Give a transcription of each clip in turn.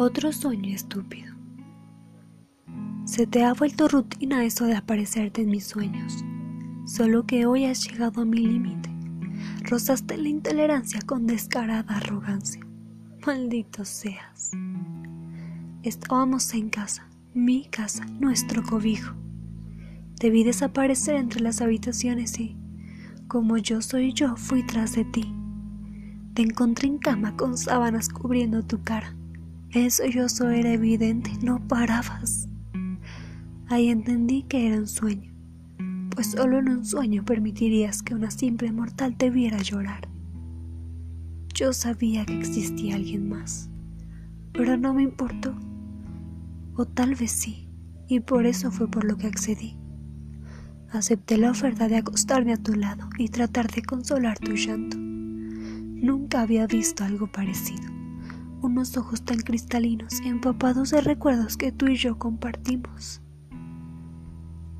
Otro sueño estúpido. Se te ha vuelto rutina eso de aparecerte en mis sueños, solo que hoy has llegado a mi límite. Rozaste la intolerancia con descarada arrogancia. Maldito seas. Estábamos en casa, mi casa, nuestro cobijo. Te vi desaparecer entre las habitaciones y, como yo soy yo, fui tras de ti. Te encontré en cama con sábanas cubriendo tu cara. Eso yo era evidente, no parabas. Ahí entendí que era un sueño, pues solo en un sueño permitirías que una simple mortal te viera llorar. Yo sabía que existía alguien más, pero no me importó. O tal vez sí, y por eso fue por lo que accedí. Acepté la oferta de acostarme a tu lado y tratar de consolar tu llanto. Nunca había visto algo parecido unos ojos tan cristalinos empapados de recuerdos que tú y yo compartimos.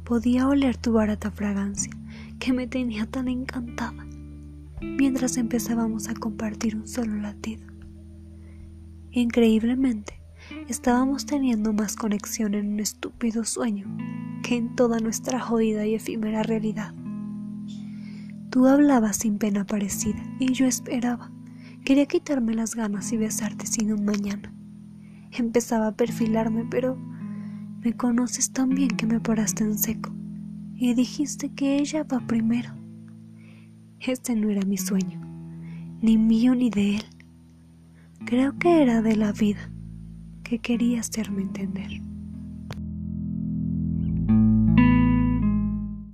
Podía oler tu barata fragancia que me tenía tan encantada mientras empezábamos a compartir un solo latido. Increíblemente, estábamos teniendo más conexión en un estúpido sueño que en toda nuestra jodida y efímera realidad. Tú hablabas sin pena parecida y yo esperaba Quería quitarme las ganas y besarte sin un mañana. Empezaba a perfilarme, pero me conoces tan bien que me paraste en seco y dijiste que ella va primero. Este no era mi sueño, ni mío ni de él. Creo que era de la vida que quería hacerme entender.